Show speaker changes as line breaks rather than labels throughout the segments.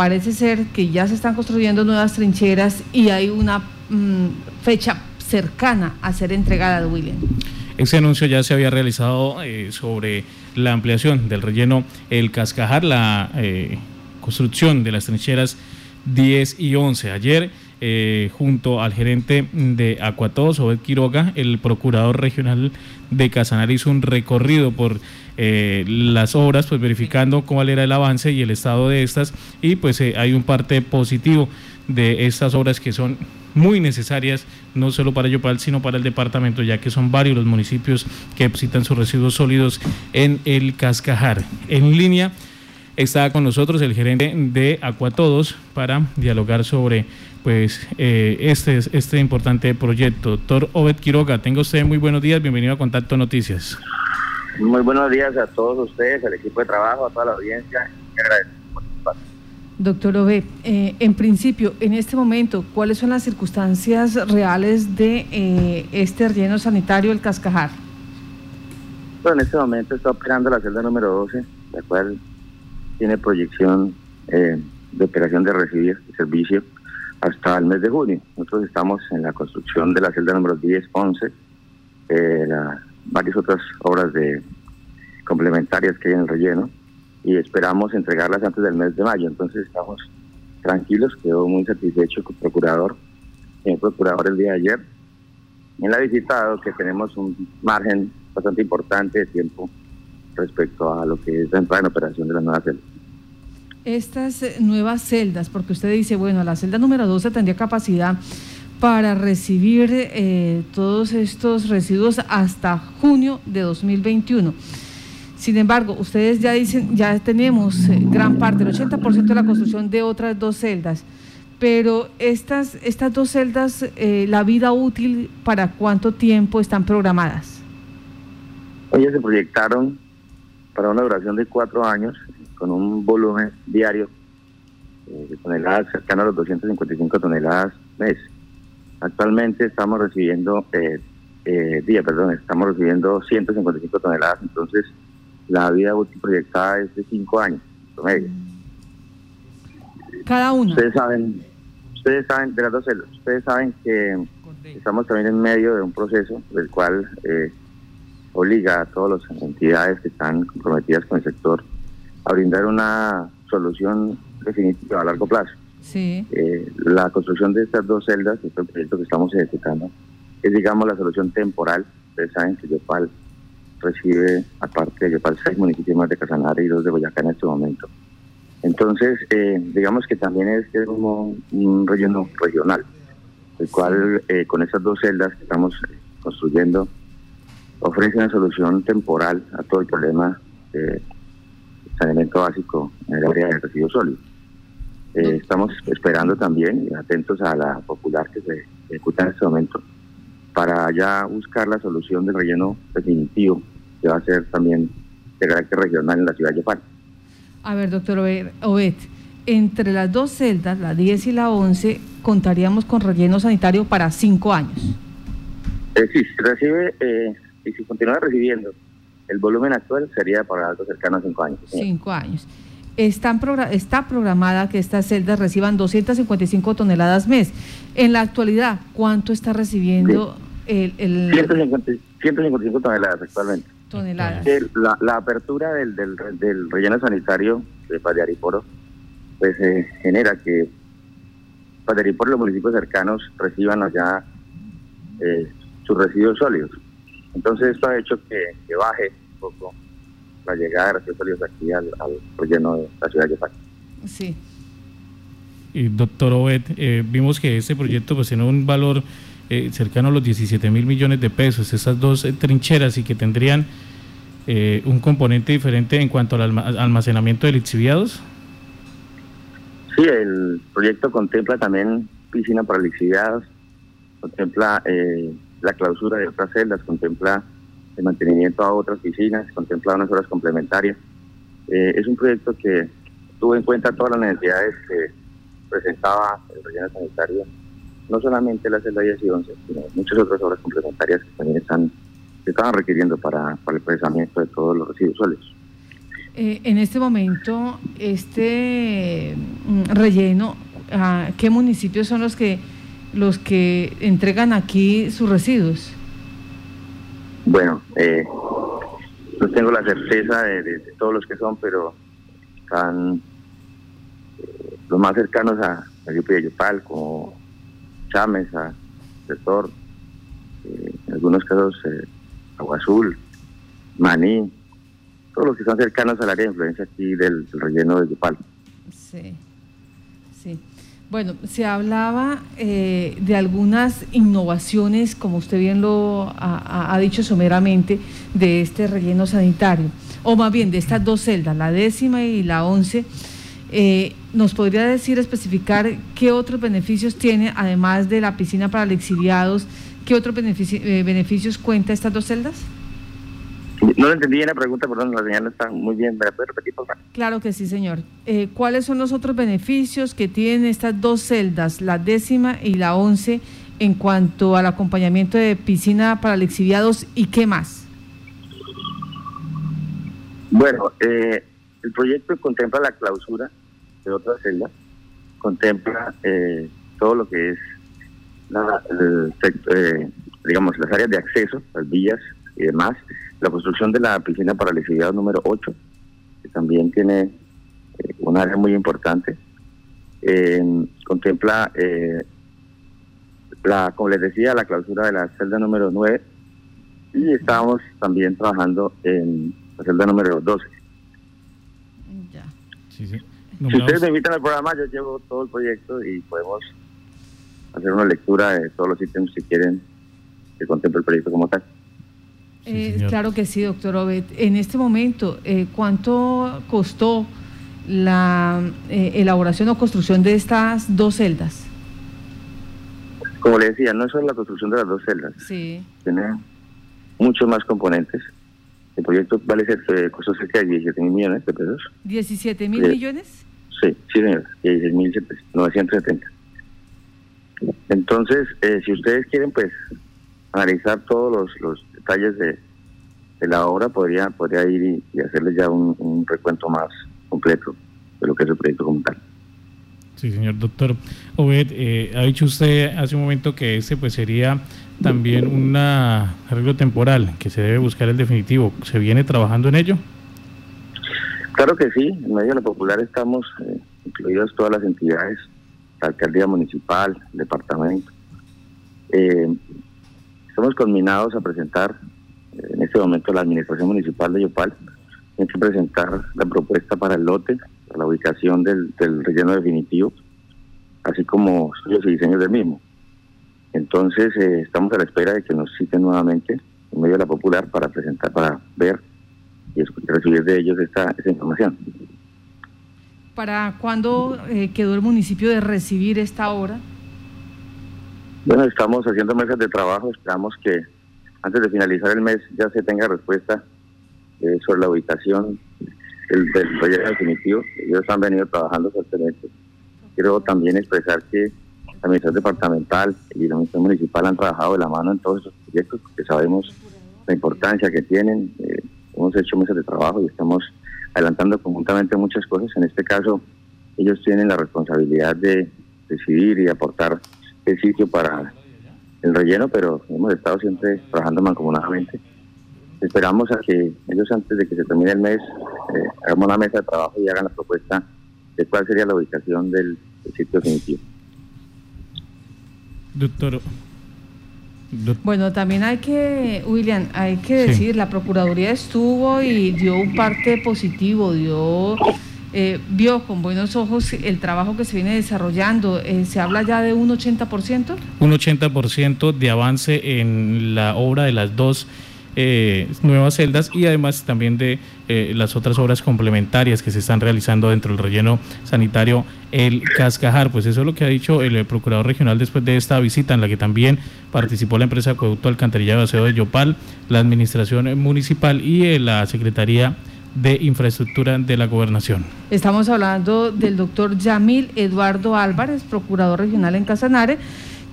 parece ser que ya se están construyendo nuevas trincheras y hay una mm, fecha cercana a ser entregada, William.
Ese anuncio ya se había realizado eh, sobre la ampliación del relleno El Cascajar, la eh, construcción de las trincheras 10 y 11. Ayer, eh, junto al gerente de Acuatos, Obed Quiroga, el procurador regional de Casanare hizo un recorrido por las obras, pues verificando cuál era el avance y el estado de estas, y pues hay un parte positivo de estas obras que son muy necesarias, no solo para Yopal, sino para el departamento, ya que son varios los municipios que depositan sus residuos sólidos en el Cascajar. En línea está con nosotros el gerente de Acuatodos para dialogar sobre pues eh, este, este importante proyecto. Doctor Obed Quiroga, tenga usted muy buenos días, bienvenido a Contacto Noticias.
Muy buenos días a todos ustedes, al equipo de trabajo, a toda la audiencia.
Doctor Ove, eh, en principio, en este momento, ¿cuáles son las circunstancias reales de eh, este relleno sanitario, el Cascajar?
Bueno, en este momento está operando la celda número 12, la cual tiene proyección eh, de operación de recibir servicio hasta el mes de junio. Nosotros estamos en la construcción de la celda número 10, 11, varias otras obras de complementarias que hay en el relleno y esperamos entregarlas antes del mes de mayo. Entonces estamos tranquilos, quedó muy satisfecho el procurador, el procurador el día de ayer. En la visita, que tenemos un margen bastante importante de tiempo respecto a lo que es la entrada en operación de las nuevas celdas.
Estas eh, nuevas celdas, porque usted dice, bueno, la celda número 12 tendría capacidad para recibir eh, todos estos residuos hasta junio de 2021. Sin embargo, ustedes ya dicen, ya tenemos eh, gran parte, el 80% de la construcción de otras dos celdas, pero estas, estas dos celdas, eh, la vida útil, ¿para cuánto tiempo están programadas?
Ellas se proyectaron para una duración de cuatro años, con un volumen diario de toneladas cercano a los 255 toneladas mes. Actualmente estamos recibiendo, día, perdón, estamos recibiendo 155 toneladas, entonces la vida útil proyectada es de cinco años, promedio.
Cada uno.
Ustedes saben, ustedes saben de las dos celdas, ustedes saben que estamos también en medio de un proceso del cual eh, obliga a todas las entidades que están comprometidas con el sector a brindar una solución definitiva a largo plazo.
Sí.
Eh, la construcción de estas dos celdas, este proyecto que estamos ejecutando, es digamos la solución temporal. Ustedes saben que Yopal recibe, aparte de Yopal, seis municipios más de Casanare y dos de Boyacá en este momento. Entonces, eh, digamos que también es, como un relleno regional, el cual eh, con esas dos celdas que estamos construyendo ofrece una solución temporal a todo el problema de saneamiento básico en el área de residuos sólidos. Eh, estamos esperando también atentos a la popular que se ejecuta en este momento para ya buscar la solución del relleno definitivo que va a ser también de carácter regional en la ciudad de Yopal.
A ver, doctor Obed, entre las dos celdas, la 10 y la 11, contaríamos con relleno sanitario para cinco años.
Eh, sí, recibe, eh, y si continúa recibiendo el volumen actual, sería para algo cercano a cinco años.
Cinco años. Están está programada que estas celdas reciban 255 toneladas mes. En la actualidad, ¿cuánto está recibiendo el, el...
155 toneladas actualmente
toneladas.
La, apertura del, del, relleno sanitario de Padiariporo pues eh, genera que Padiariporo y los municipios cercanos reciban allá eh, sus residuos sólidos. Entonces esto ha hecho que, baje un poco la llegada de sólidos aquí al, relleno de la ciudad de Yopal.
Sí.
Y doctor Obed, eh, vimos que este proyecto pues tiene un valor eh, cercano a los 17 mil millones de pesos, esas dos eh, trincheras y que tendrían eh, un componente diferente en cuanto al almacenamiento de lixiviados?
Sí, el proyecto contempla también piscina para lixiviados, contempla la clausura de otras celdas, contempla el mantenimiento a otras piscinas, contempla unas horas complementarias. es un proyecto que tuvo en cuenta todas las necesidades que presentaba el relleno sanitario no solamente la celda 10 y 11, sino muchas otras obras complementarias que también están, se estaban requiriendo para, el procesamiento de todos los residuos sólidos.
Eh, en este momento, este mm, relleno, ah, ¿qué municipios son los que los que entregan aquí sus residuos?
Bueno, eh, no tengo la certeza de, todos los que son, pero están eh, los más cercanos a, a de Yopal, como Chámeza, Sector, eh, en algunos casos eh, Agua Azul, Maní, todos los que están cercanos al área de influencia aquí del, relleno de Yopal.
Sí, sí. Bueno, se hablaba eh, de algunas innovaciones, como usted bien lo ha, dicho someramente, de este relleno sanitario, o más bien de estas dos celdas, la décima y la once. Eh, ¿Nos podría decir, especificar qué otros beneficios tiene, además de la piscina para los exiliados, qué otros eh, beneficios cuenta estas dos celdas?
No lo entendí bien la pregunta, perdón, la señal está muy bien. ¿Me la puede repetir, por favor?
Claro que sí, señor. Eh, ¿Cuáles son los otros beneficios que tienen estas dos celdas, la décima y la once, en cuanto al acompañamiento de piscina para lexiviados y qué más?
Bueno, eh, el proyecto contempla la clausura de otra celda, contempla eh, todo lo que es, la, digamos, las áreas de acceso, las vías y demás la construcción de la piscina para la número 8, que también tiene eh, un área muy importante. contempla, eh, la, como les decía, la clausura de la celda número 9 y estábamos también trabajando en la celda número 12. Ya. si ustedes me invitan al programa, yo llevo todo el proyecto y podemos hacer una lectura de todos los ítems si quieren que contemple el proyecto como tal.
Eh, claro que sí, doctor Obed. En este momento, eh, ¿cuánto costó la eh, elaboración o construcción de estas dos celdas?
Como le decía, no es solo la construcción de las dos celdas. Sí. Tiene muchos más componentes. El proyecto vale ser, costó cerca de 17 mil millones de pesos.
¿17 mil millones?
Sí, sí, señor. 16 mil 970. Entonces, si ustedes quieren, pues, analizar todos los, los detalles de, la obra, podría, podría ir y, hacerles ya un, recuento más completo de lo que es el proyecto como tal.
Sí, señor doctor Obed, eh, ha dicho usted hace un momento que este pues sería también un arreglo temporal, que se debe buscar el definitivo. ¿Se viene trabajando en ello?
Claro que sí, en medio de la popular estamos eh, incluidas todas las entidades, la alcaldía municipal, el departamento. Eh, Estamos conminados a presentar eh, en este momento la administración municipal de Yopal tiene que presentar la propuesta para el lote, para la ubicación del, relleno definitivo, así como estudios y diseños del mismo. Entonces eh, estamos a la espera de que nos citen nuevamente en medio de la popular para presentar, para ver y recibir de ellos esta, información.
¿Para cuándo eh, quedó el municipio de recibir esta obra?
Bueno, estamos haciendo mesas de trabajo, esperamos que antes de finalizar el mes ya se tenga respuesta eh, sobre la ubicación del, proyecto definitivo. Ellos han venido trabajando fuertemente. Quiero también expresar que la administración departamental y la administración municipal han trabajado de la mano en todos estos proyectos porque sabemos la importancia que tienen. Eh, hemos hecho mesas de trabajo y estamos adelantando conjuntamente muchas cosas. En este caso, ellos tienen la responsabilidad de decidir y aportar el sitio para el relleno, pero hemos estado siempre trabajando mancomunadamente. Esperamos a que ellos antes de que se termine el mes eh, hagamos una mesa de trabajo y hagan la propuesta de cuál sería la ubicación del, sitio definitivo.
Doctor.
Bueno, también hay que, William, hay que decir, la Procuraduría estuvo y dio un parte positivo, dio eh, vio con buenos ojos el trabajo que se viene desarrollando. Eh, ¿Se habla ya de un 80%?
Un 80% de avance en la obra de las dos eh, nuevas celdas y además también de las otras obras complementarias que se están realizando dentro del relleno sanitario El Cascajar. Pues eso es lo que ha dicho el Procurador Regional después de esta visita en la que también participó la empresa Acueducto Alcantarillado de Aseo de Yopal, la Administración Municipal y la Secretaría de Infraestructura de la Gobernación.
Estamos hablando del doctor Yamil Eduardo Álvarez, procurador regional en Casanare,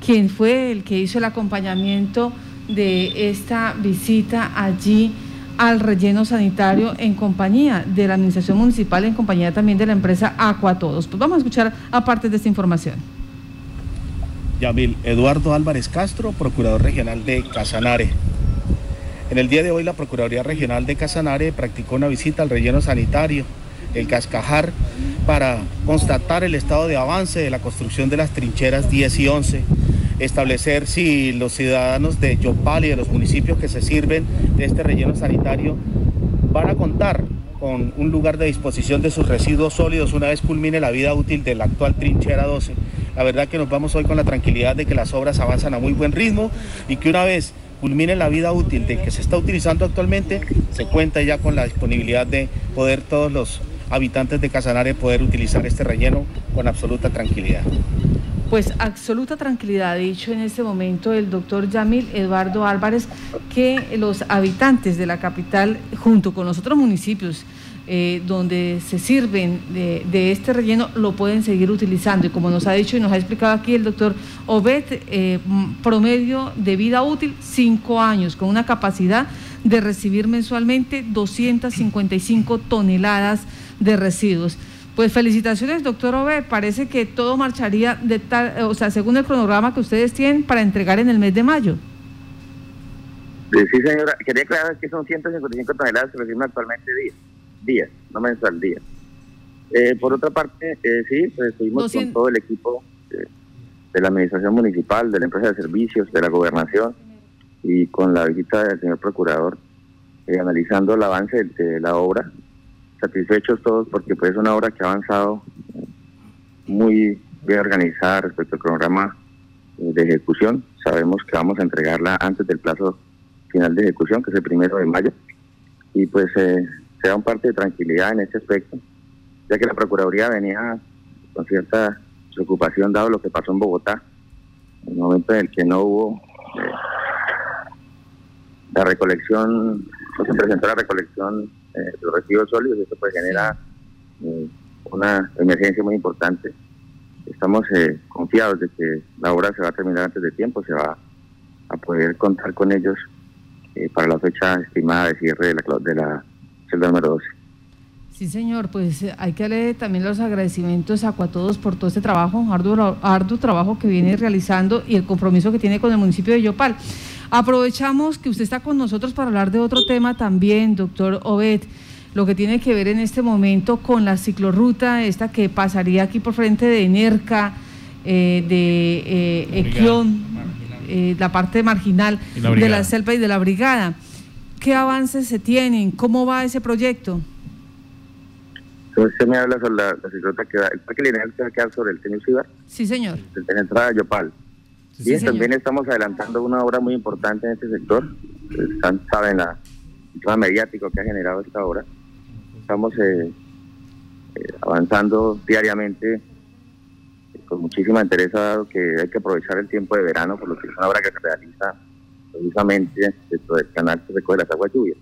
quien fue el que hizo el acompañamiento de esta visita allí al relleno sanitario en compañía de la Administración Municipal, en compañía también de la empresa Aqua Todos. Pues vamos a escuchar aparte de esta información.
Yamil Eduardo Álvarez Castro, Procurador Regional de Casanare. En el día de hoy la Procuraduría Regional de Casanare practicó una visita al relleno sanitario, el Cascajar, para constatar el estado de avance de la construcción de las trincheras 10 y 11, establecer si los ciudadanos de Yopal y de los municipios que se sirven de este relleno sanitario van a contar con un lugar de disposición de sus residuos sólidos una vez culmine la vida útil de la actual trinchera 12. La verdad que nos vamos hoy con la tranquilidad de que las obras avanzan a muy buen ritmo y que una vez culmine la vida útil de que se está utilizando actualmente, se cuenta ya con la disponibilidad de poder todos los habitantes de Casanare poder utilizar este relleno con absoluta tranquilidad.
Pues absoluta tranquilidad, ha dicho en este momento el doctor Yamil Eduardo Álvarez, que los habitantes de la capital, junto con los otros municipios, eh, donde se sirven de, este relleno lo pueden seguir utilizando. Y como nos ha dicho y nos ha explicado aquí el doctor Obed, eh, promedio de vida útil cinco años, con una capacidad de recibir mensualmente 255 toneladas de residuos. Pues felicitaciones, doctor Obed. Parece que todo marcharía de tal, o sea, según el cronograma que ustedes tienen para entregar en el mes de mayo.
Sí, señora. Quería aclarar que son 155 toneladas que reciben actualmente día día, no mensual, día. Eh, por otra parte, eh, sí, pues estuvimos con todo el equipo de, la administración municipal, de la empresa de servicios, de la gobernación y con la visita del señor procurador, eh, analizando el avance de, la obra, satisfechos todos porque pues es una obra que ha avanzado muy bien organizada respecto al cronograma de ejecución. Sabemos que vamos a entregarla antes del plazo final de ejecución, que es el primero de mayo. Y pues eh, se da un parte de tranquilidad en este aspecto, ya que la Procuraduría venía con cierta preocupación dado lo que pasó en Bogotá, en el momento en el que no hubo eh, la recolección, no se presentó la recolección eh, de los residuos sólidos, esto pues genera eh, una emergencia muy importante. Estamos confiados de que la obra se va a terminar antes de tiempo, se va a poder contar con ellos para la fecha estimada de cierre de la, de la celda número 12.
Sí, señor, pues eh, hay que darle también los agradecimientos a todos por todo este trabajo, arduo, arduo trabajo que viene realizando y el compromiso que tiene con el municipio de Yopal. Aprovechamos que usted está con nosotros para hablar de otro tema también, doctor Obed, lo que tiene que ver en este momento con la ciclorruta, esta que pasaría aquí por frente de Enerca, eh, de eh, Equión, eh, la parte marginal de la selva y de la brigada. ¿Qué avances se tienen? ¿Cómo va ese proyecto?
Usted me habla sobre la, la que va, el parque lineal que va a quedar sobre el señor Ciudad.
Sí, señor.
En la entrada de Yopal. Bien, también estamos adelantando una obra muy importante en este sector. Están, saben la tema mediático que ha generado esta obra. Estamos eh, eh, avanzando diariamente eh, con muchísima interés, dado que hay que aprovechar el tiempo de verano, por lo que es una obra que se realiza precisamente dentro del canal que recoge las aguas lluvias.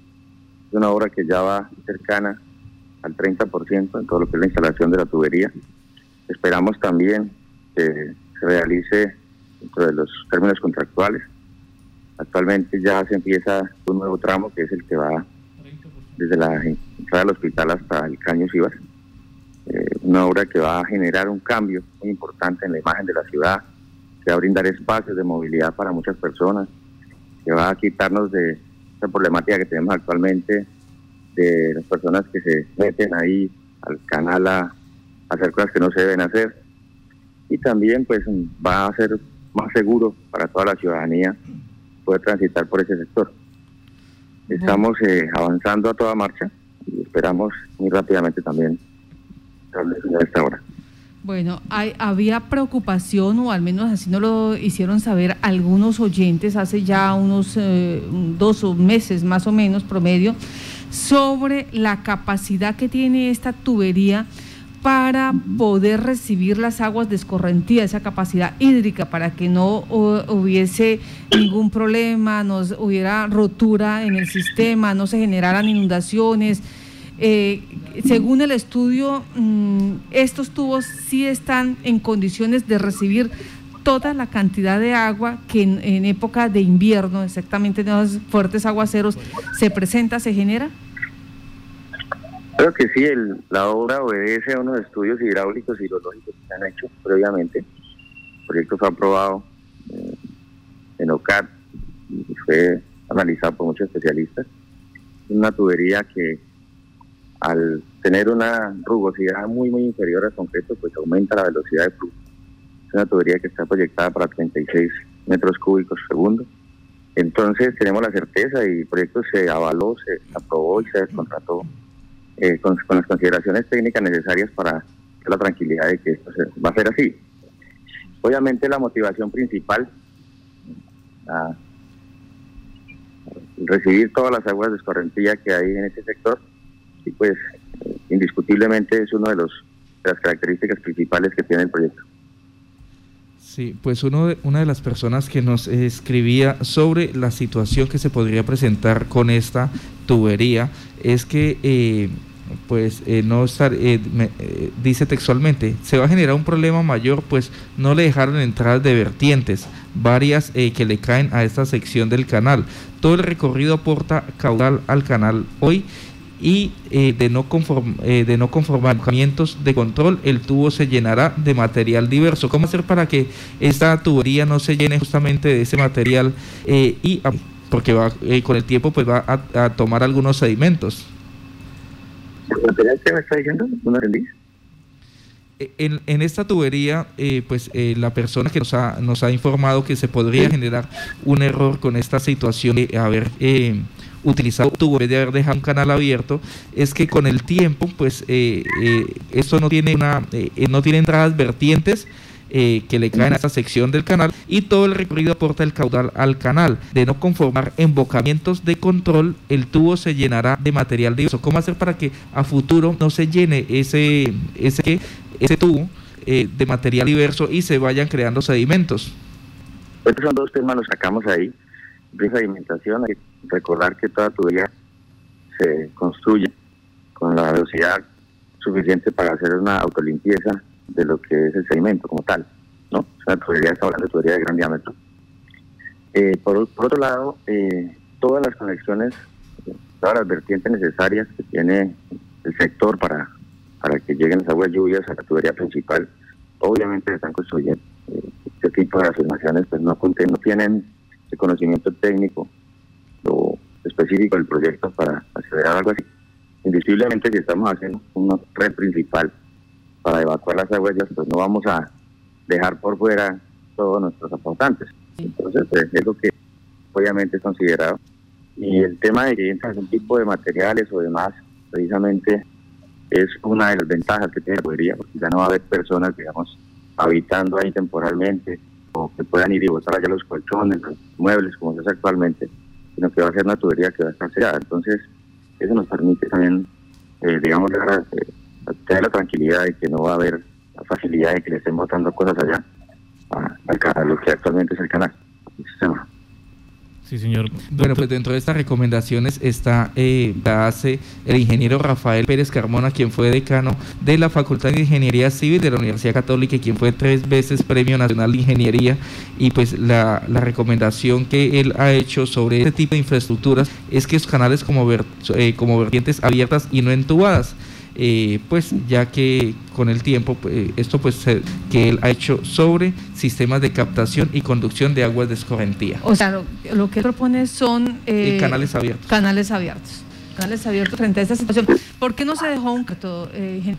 Es una obra que ya va cercana al 30% en todo lo que es la instalación de la tubería. Esperamos también que se realice dentro de los términos contractuales. Actualmente ya se empieza un nuevo tramo que es el que va desde la entrada del hospital hasta el Caño Sivas. Eh, una obra que va a generar un cambio muy importante en la imagen de la ciudad, que va a brindar espacios de movilidad para muchas personas, que va a quitarnos de esa problemática que tenemos actualmente de las personas que se meten ahí al canal a, hacer cosas que no se deben hacer. Y también pues va a ser más seguro para toda la ciudadanía poder transitar por ese sector. Estamos eh, avanzando a toda marcha y esperamos muy rápidamente también a esta hora.
Bueno, hay, había preocupación, o al menos así nos lo hicieron saber algunos oyentes hace ya unos eh, dos meses más o menos promedio, sobre la capacidad que tiene esta tubería para poder recibir las aguas de escorrentía, esa capacidad hídrica, para que no hubiese ningún problema, no hubiera rotura en el sistema, no se generaran inundaciones eh, según el estudio, mm, estos tubos sí están en condiciones de recibir toda la cantidad de agua que en, época de invierno, exactamente en los fuertes aguaceros, se presenta, se genera?
Creo que sí, el, la obra obedece a unos estudios hidráulicos y hidrológicos que se han hecho previamente. El proyecto fue aprobado eh, en OCAT y fue analizado por muchos especialistas. Una tubería que al tener una rugosidad muy, muy inferior al concreto, pues aumenta la velocidad de flujo. Es una tubería que está proyectada para 36 metros cúbicos segundo. Entonces tenemos la certeza y el proyecto se avaló, se aprobó y se descontrató eh, con, las consideraciones técnicas necesarias para la tranquilidad de que esto va a ser así. Obviamente la motivación principal a recibir todas las aguas de escorrentía que hay en ese sector y pues indiscutiblemente es una de, los, las características principales que tiene el proyecto.
Sí, pues uno de, una de las personas que nos escribía sobre la situación que se podría presentar con esta tubería es que eh, pues eh, no estar, eh, dice textualmente, se va a generar un problema mayor, pues no le dejaron entradas de vertientes, varias que le caen a esta sección del canal. Todo el recorrido aporta caudal al canal hoy y eh, de, no conform, eh, de no conformamientos de control, el tubo se llenará de material diverso. ¿Cómo hacer para que esta tubería no se llene justamente de ese material eh, y ah, porque va con el tiempo pues va a, tomar algunos sedimentos?
¿El material que me está diciendo? ¿No
en, en, esta tubería, pues la persona que nos ha, nos ha informado que se podría generar un error con esta situación de haber utilizado vez de dejado un canal abierto, es que con el tiempo, pues eh, eh, esto no tiene una, eh, no tiene entradas vertientes. que le caen a esta sección del canal y todo el recorrido aporta el caudal al canal. De no conformar embocamientos de control, el tubo se llenará de material diverso. ¿Cómo hacer para que a futuro no se llene ese, ese, ese tubo de material diverso y se vayan creando sedimentos?
Estos son dos temas, los sacamos ahí de alimentación, hay que recordar que toda tubería se construye con la velocidad suficiente para hacer una autolimpieza de lo que es el sedimento como tal, ¿no? O sea, tubería está hablando de tubería de gran diámetro. Eh, por, otro lado, eh, todas las conexiones, todas las vertientes necesarias que tiene el sector para, para que lleguen las aguas lluvias a la tubería principal, obviamente están construyendo. Eh, este tipo de afirmaciones pues no, no tienen el conocimiento técnico o específico del proyecto para acceder a algo así. Indiscutiblemente, si estamos haciendo una red principal para evacuar las aguas, pues no vamos a dejar por fuera todos nuestros aportantes. Entonces, pues, es lo que obviamente es considerado. Y el tema de que entra un tipo de materiales o demás, precisamente es una de las ventajas que tiene la tubería, porque ya no va a haber personas, digamos, habitando ahí temporalmente o que puedan ir y botar allá los colchones, los muebles, como se hace actualmente, sino que va a ser una tubería que va a estar sellada. Entonces, eso nos permite también, eh, digamos, eh, tener la tranquilidad de que no va a haber la facilidad de que le estén botando cosas allá a, a lo que actualmente es el canal, el sistema.
Sí, señor. Bueno, pues dentro de estas recomendaciones está eh, hace el ingeniero Rafael Pérez Carmona, quien fue decano de la Facultad de Ingeniería Civil de la Universidad Católica y quien fue tres veces Premio Nacional de Ingeniería. Y pues la, recomendación que él ha hecho sobre este tipo de infraestructuras es que esos canales como, eh, como vertientes abiertas y no entubadas. Eh, pues ya que con el tiempo pues, esto pues que él ha hecho sobre sistemas de captación y conducción de aguas de escorrentía.
O sea, lo, que él propone son
eh, canales abiertos.
Canales abiertos. Canales abiertos frente a esta situación. ¿Por qué no se dejó un cato, eh,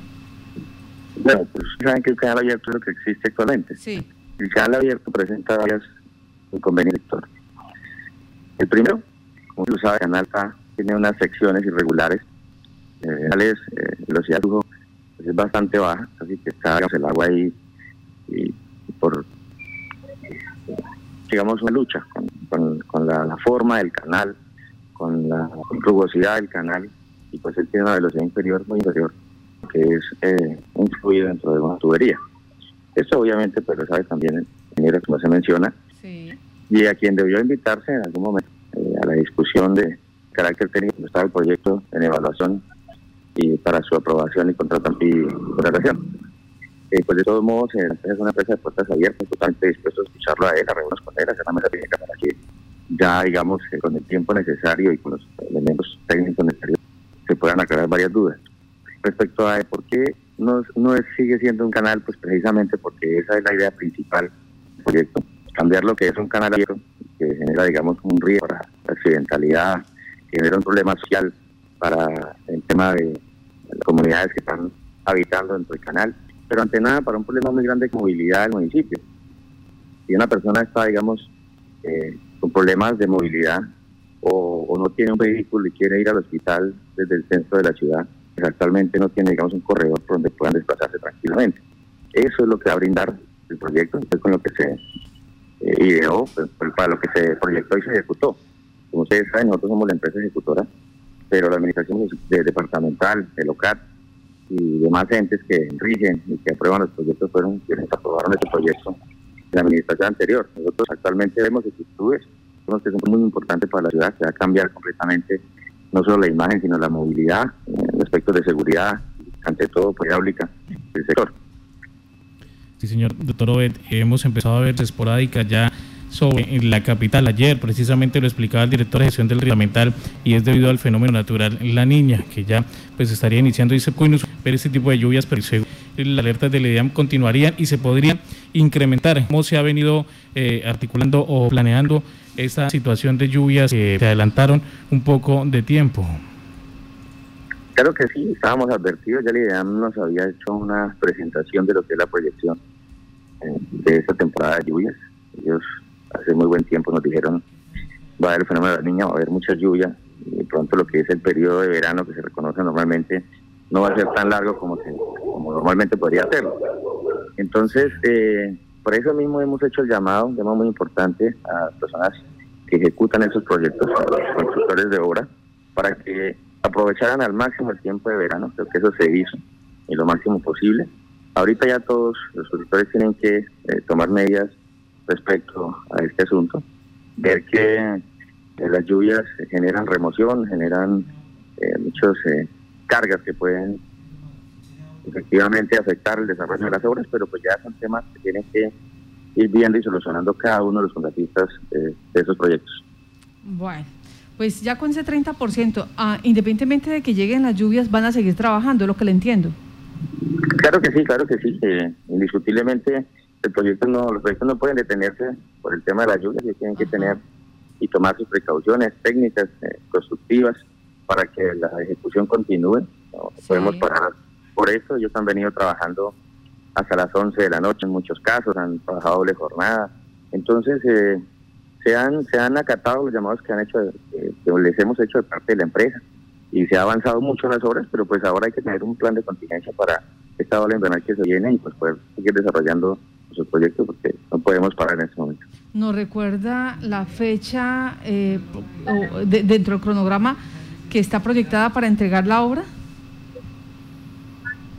Bueno, pues saben que el canal abierto es lo que existe actualmente.
Sí.
El canal abierto presenta varios inconvenientes. El primero, como lo sabe, el canal A tiene unas secciones irregulares eh, velocidad de flujo pues, es bastante baja, así que está el agua ahí y, por, digamos, una lucha con, con, la, forma del canal, con la rugosidad del canal, y pues él tiene una velocidad inferior, muy inferior, que es eh, un fluido dentro de una tubería. Esto obviamente, pues lo sabe también el ingeniero, como se menciona, y a quien debió invitarse en algún momento eh, a la discusión de carácter técnico, estaba el proyecto en evaluación y para su aprobación y contratación. Eh, pues de todos modos, la empresa es una empresa de puertas abiertas, totalmente dispuesto a escucharlo a él, a reunirnos con él, hacer una mesa técnica para que ya, digamos, con el tiempo necesario y con los elementos técnicos necesarios se puedan aclarar varias dudas. Respecto a por qué no, no sigue siendo un canal, pues precisamente porque esa es la idea principal del proyecto. Cambiar lo que es un canal abierto, que genera, digamos, un riesgo para la accidentalidad, genera un problema social para el tema de las comunidades que están habitando dentro del canal, pero ante nada para un problema muy grande de movilidad del municipio. Si una persona está, digamos, eh, con problemas de movilidad o, no tiene un vehículo y quiere ir al hospital desde el centro de la ciudad, pues actualmente no tiene, digamos, un corredor por donde puedan desplazarse tranquilamente. Eso es lo que va a brindar el proyecto, es con lo que se eh, ideó, pues, para lo que se proyectó y se ejecutó. Como ustedes saben, nosotros somos la empresa ejecutora, pero la administración de departamental, el OCAT y demás entes que rigen y que aprueban los proyectos fueron quienes aprobaron este proyecto en la administración anterior. Nosotros actualmente vemos actitudes que son muy importantes para la ciudad, que va a cambiar completamente no solo la imagen, sino la movilidad, en aspectos de seguridad, ante todo, hidráulica del sector.
Sí, señor doctor Obed, hemos empezado a ver esporádica ya sobre la capital. Ayer precisamente lo explicaba el director de gestión del reglamento y es debido al fenómeno natural La Niña, que ya pues estaría iniciando, dice ver este tipo de lluvias, pero las alertas del IDEAM continuarían y se podrían incrementar. ¿Cómo se ha venido eh, articulando o planeando esta situación de lluvias que se adelantaron un poco de tiempo?
Claro que sí, estábamos advertidos, ya la IDEAM nos había hecho una presentación de lo que es la proyección eh, de esta temporada de lluvias. Ellos hace muy buen tiempo nos dijeron va a haber el fenómeno de la niña, va a haber mucha lluvia y pronto lo que es el periodo de verano que se reconoce normalmente no va a ser tan largo como, como normalmente podría serlo. Entonces, eh, por eso mismo hemos hecho el llamado, un tema muy importante a personas que ejecutan esos proyectos, a los constructores de obra, para que aprovecharan al máximo el tiempo de verano, creo que eso se hizo en lo máximo posible. Ahorita ya todos los constructores tienen que eh, tomar medidas respecto a este asunto, ver que eh, las lluvias generan remoción, generan eh, muchas cargas que pueden efectivamente afectar el desarrollo de las obras, pero pues ya son temas que tienen que ir viendo y solucionando cada uno de los contratistas de esos proyectos.
Bueno, pues ya con ese 30%, ah, independientemente de que lleguen las lluvias, van a seguir trabajando, lo que le entiendo.
Claro que sí, claro que sí. Eh, indiscutiblemente, el proyecto no, los proyectos no pueden detenerse por el tema de las lluvias, y tienen que tener y tomar sus precauciones técnicas, eh, constructivas, para que la ejecución continúe. No podemos parar por eso. Ellos han venido trabajando hasta las 11 de la noche en muchos casos, han trabajado doble jornada. Entonces, eh, se han, se han acatado los llamados que han hecho, que les hemos hecho de parte de la empresa y se ha avanzado mucho en las obras, pero pues ahora hay que tener un plan de contingencia para esta ola invernal que se viene y pues poder seguir desarrollando nuestros proyectos porque no podemos parar en este momento.
¿Nos recuerda la fecha eh, dentro del cronograma que está proyectada para entregar la obra?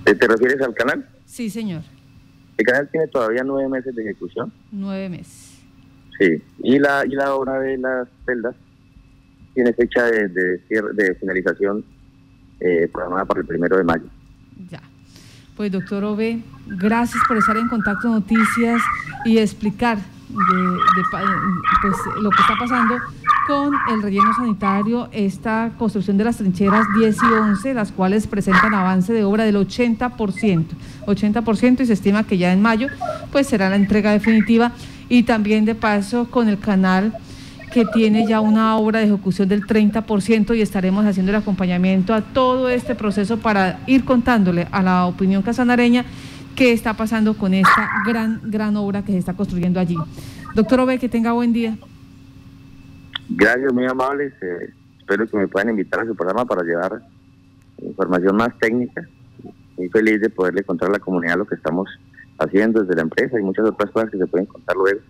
¿Te refieres al canal?
Sí, señor.
El canal tiene todavía nueve meses de ejecución.
Nueve meses.
Sí, y la, y la obra de las celdas tiene fecha de, de, de finalización eh, programada para el primero de mayo.
Ya. Pues doctor Ove, gracias por estar en Contacto Noticias y explicar de, pues, lo que está pasando con el relleno sanitario, esta construcción de las trincheras 10 y 11, las cuales presentan avance de obra del 80%, 80% y se estima que ya en mayo pues será la entrega definitiva. Y también de paso con el canal que tiene ya una obra de ejecución del 30% y estaremos haciendo el acompañamiento a todo este proceso para ir contándole a la opinión casanareña qué está pasando con esta gran, gran obra que se está construyendo allí. Doctor Obe, que tenga buen día.
Gracias, muy amables. Espero que me puedan invitar a su programa para llevar información más técnica. Muy feliz de poderle contar a la comunidad lo que estamos haciendo desde la empresa y muchas otras cosas que se pueden contar luego.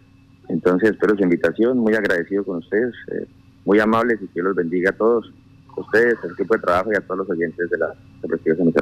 Entonces espero su invitación, muy agradecido con ustedes, eh, muy amables y que los bendiga a todos ustedes, el equipo de trabajo y a todos los oyentes de la respiración